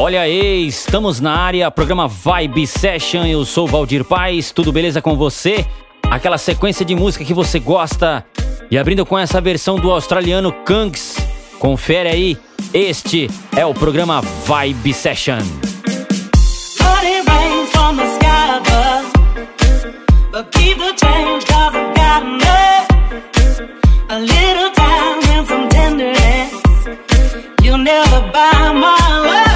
Olha aí, estamos na área, programa Vibe Session. Eu sou Valdir Paz, tudo beleza com você? Aquela sequência de música que você gosta. E abrindo com essa versão do australiano Kungs. Confere aí, este é o programa Vibe Session. never buy my love.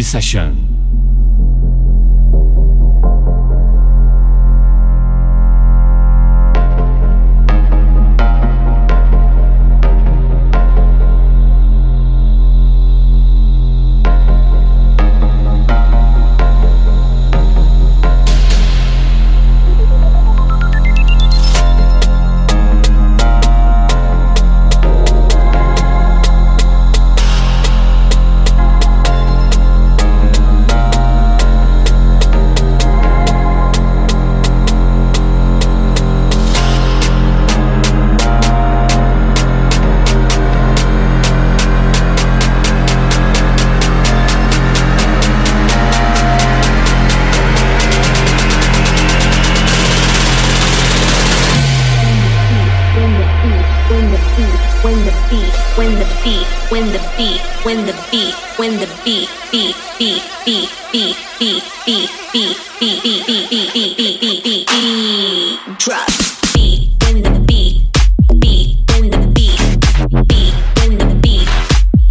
Vibe when the beat, when the beat, beat, beat, beat, beat, beat, beat, beat, beat, beat, beat, beat, beat, beat, beat, beat, beat, drops. Beat, when the beat, beat, when the beat, beat, when the beat,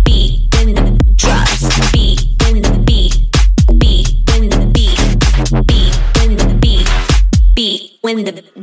beat, when the drops. Beat, when the beat, beat, when the beat, beat, when the beat, beat, when the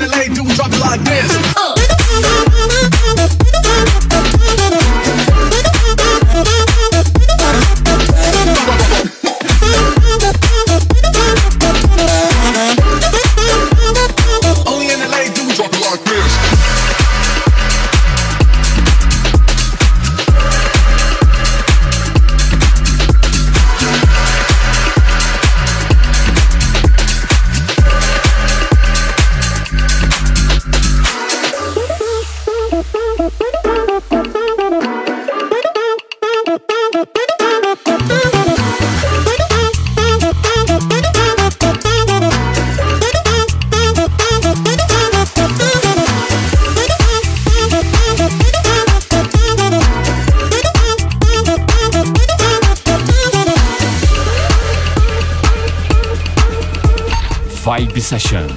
in LA do drop it like this. Uh. Session.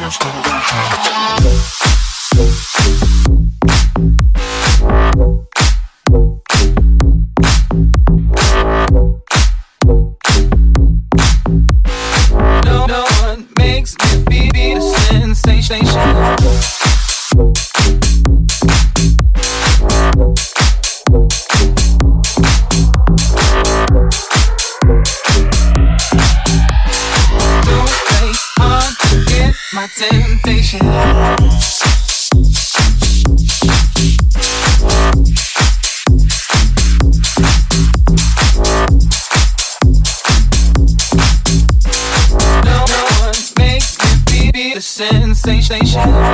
next generation. station.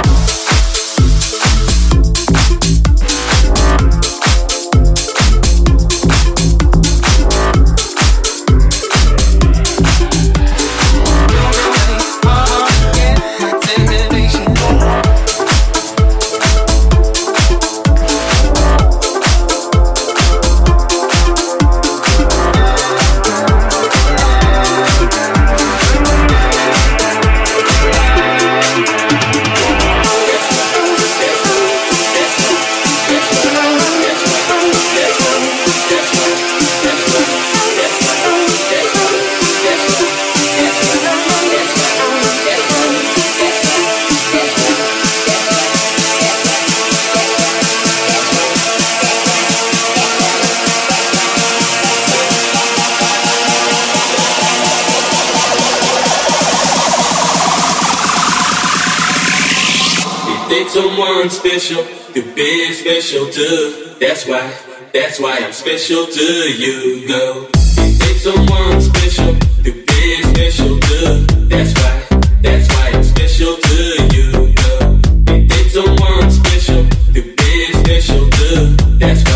been special to. That's why, that's why I'm special to you, girl. You take someone special, you've been special to. That's why, that's why I'm special to you, girl. You take someone special, you've been special to. That's why.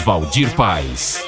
Valdir Paz.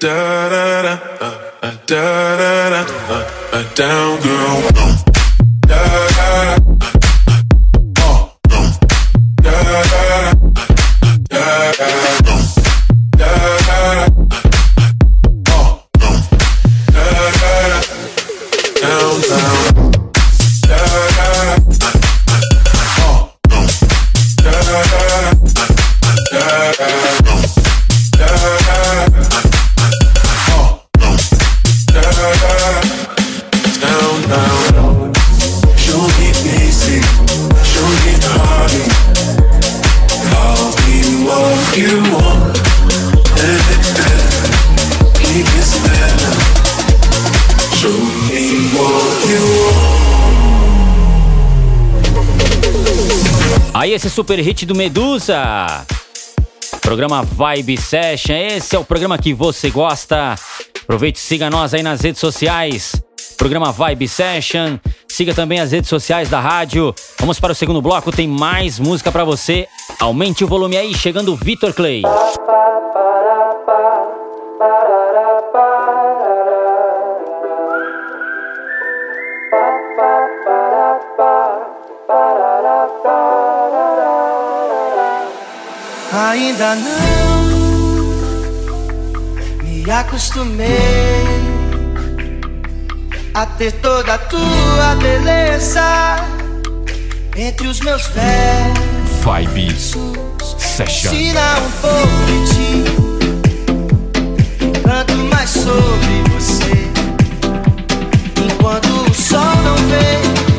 Da da da, uh, da da da, uh, uh, down, girl. Da da da. Super hit do Medusa. Programa Vibe Session. Esse é o programa que você gosta. Aproveite e siga nós aí nas redes sociais. Programa Vibe Session. Siga também as redes sociais da rádio. Vamos para o segundo bloco, tem mais música para você. Aumente o volume aí, chegando o Vitor Clay. Ainda não me acostumei a ter toda a tua beleza entre os meus pés. Vibe Session. Ensina um pouco de ti, canto mais sobre você. Enquanto o sol não vem,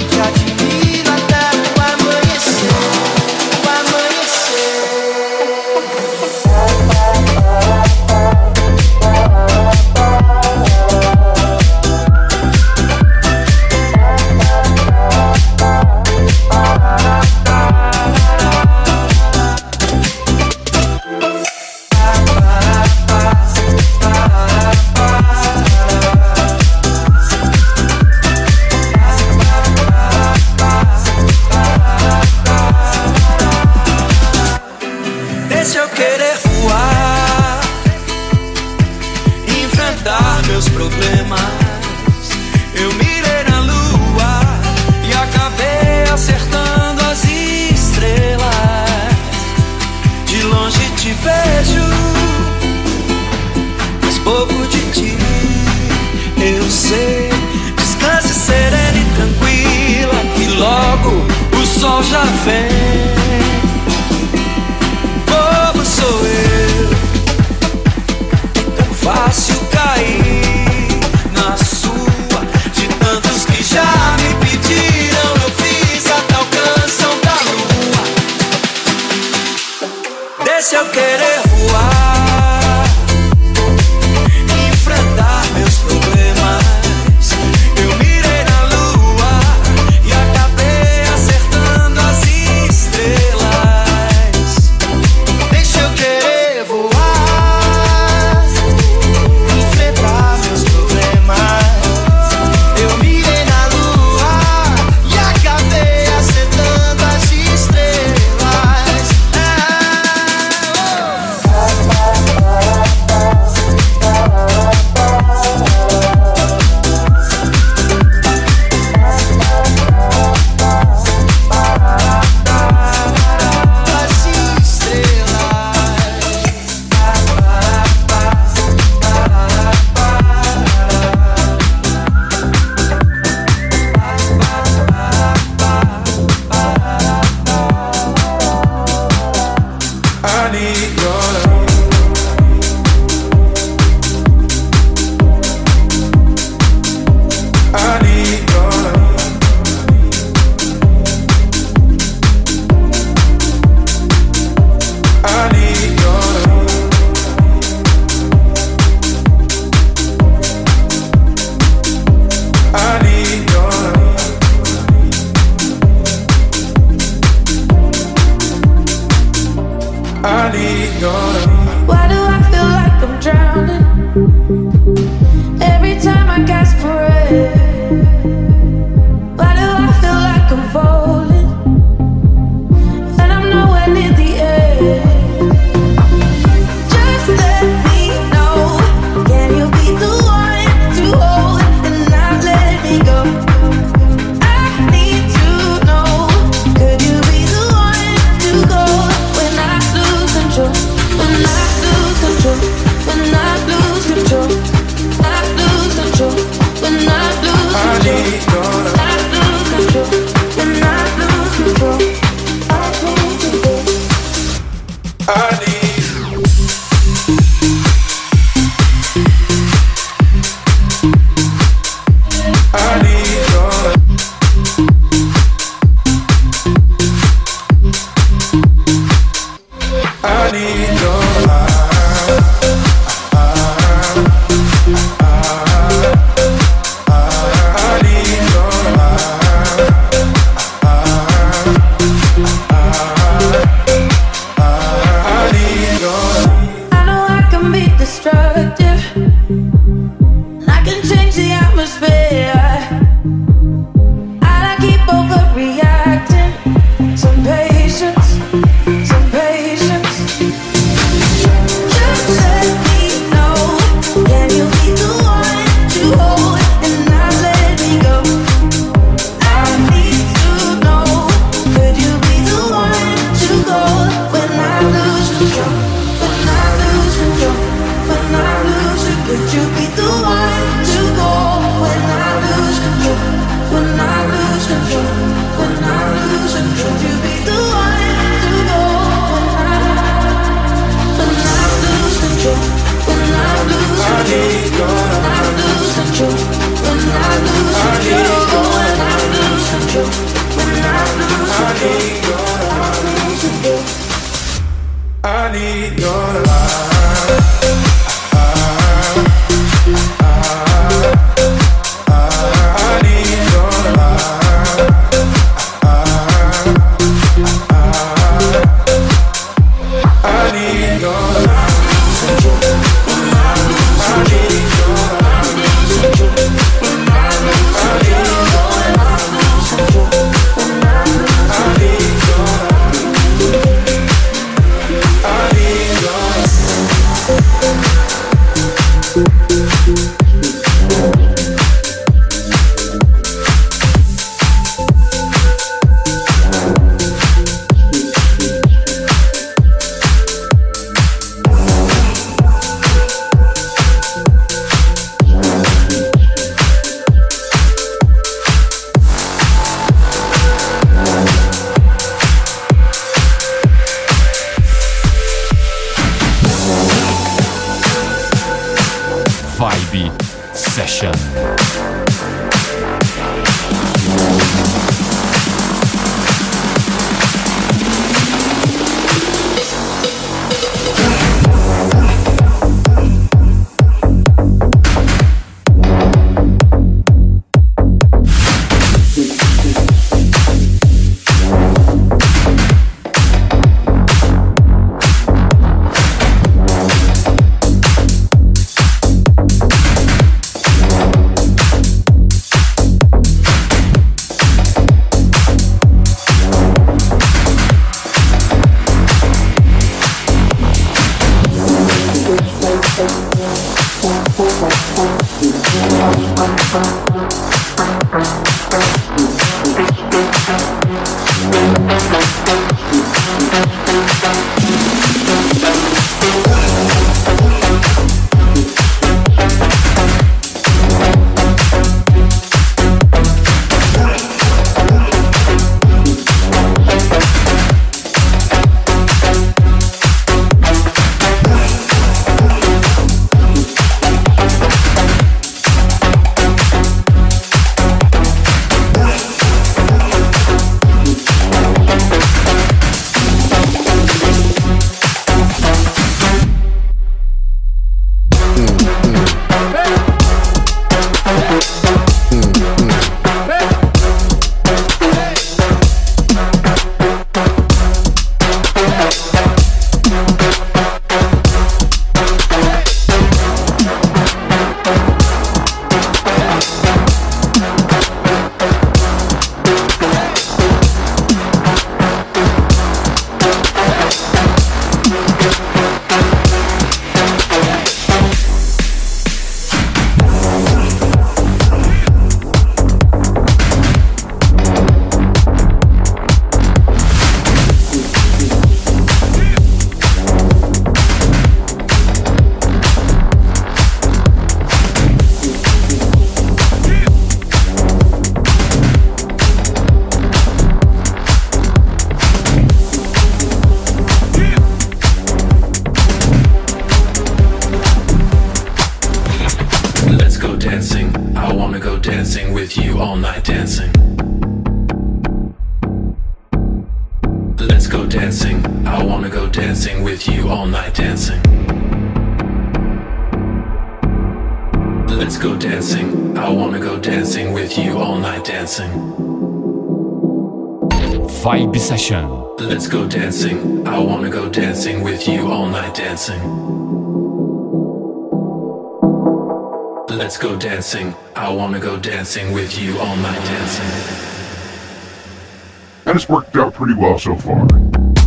pretty well so far.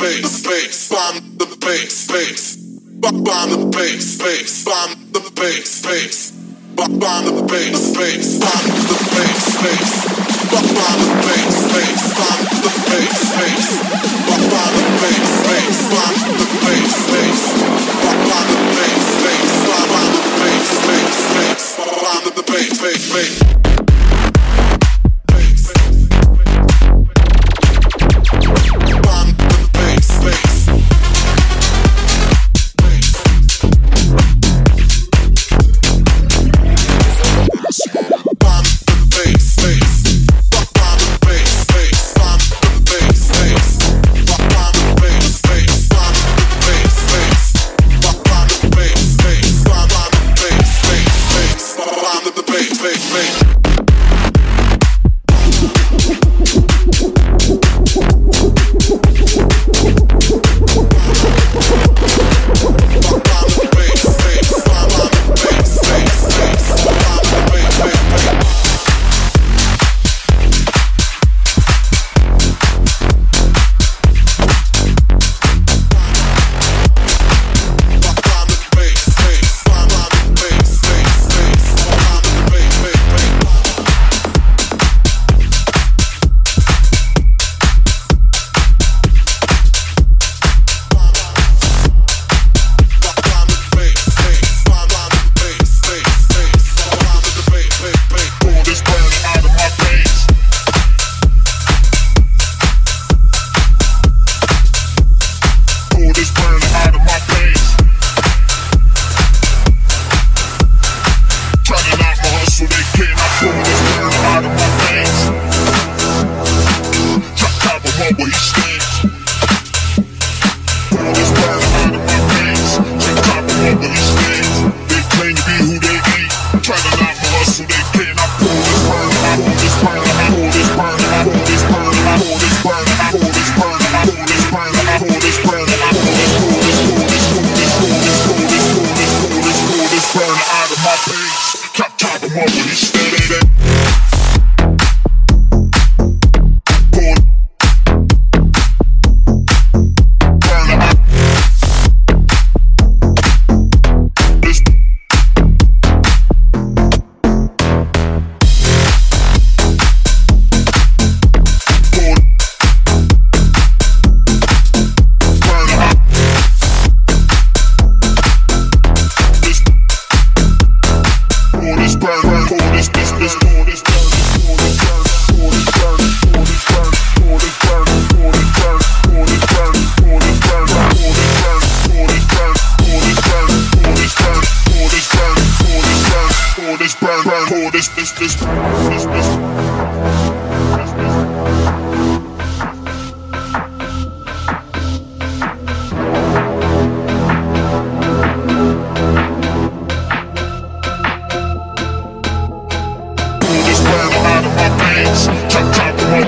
bass, bass, bomb the bass, bass, bomb the bass, bass, bomb the bass, bass, bomb the bass, bass, bomb the bass, bass, bomb the bass, bass, bomb the bass, bass, bomb the bass, bass, bomb the bass, bass, bomb the bass, bass, bomb the bass, bass, bass, bomb the bass, bass, bass.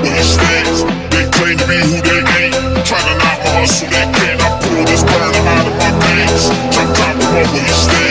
They claim to be who they ain't. Trying to knock my hustle, they can't. I pull this burner out of my veins. Try to cop with.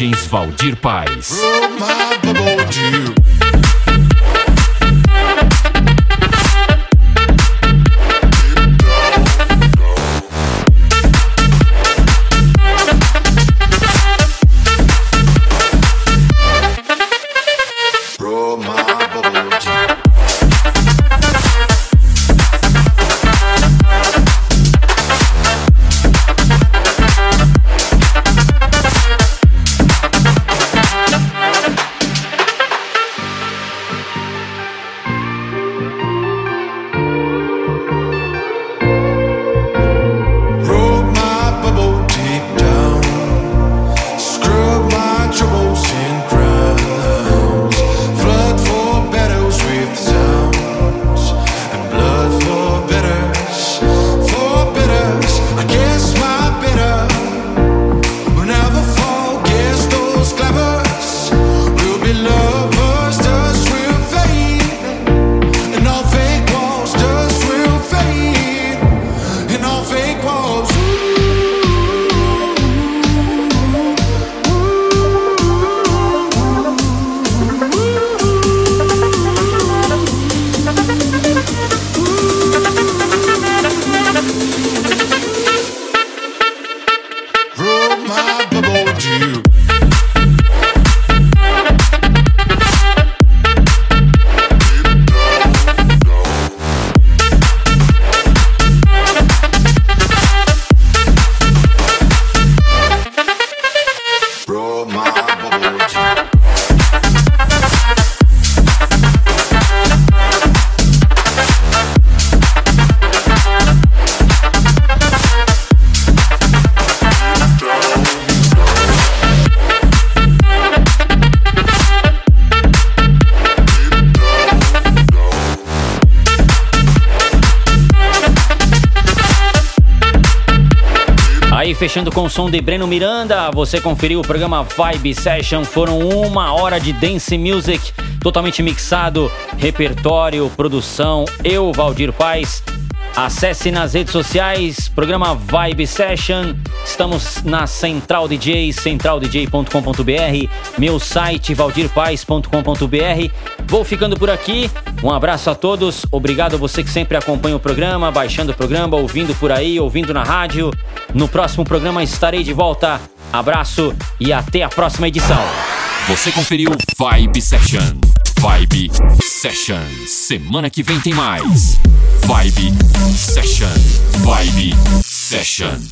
Valdir Paz. Fechando com o som de Breno Miranda, você conferiu o programa Vibe Session. Foram uma hora de dance music, totalmente mixado, repertório, produção. Eu, Valdir Paz. Acesse nas redes sociais, programa Vibe Session. Estamos na Central DJ, centraldj.com.br, meu site valdirpaz.com.br. Vou ficando por aqui. Um abraço a todos. Obrigado a você que sempre acompanha o programa, baixando o programa, ouvindo por aí, ouvindo na rádio. No próximo programa estarei de volta. Abraço e até a próxima edição. Você conferiu Vibe Session. Vibe Session. Semana que vem tem mais. Vibe Session. Vibe Session.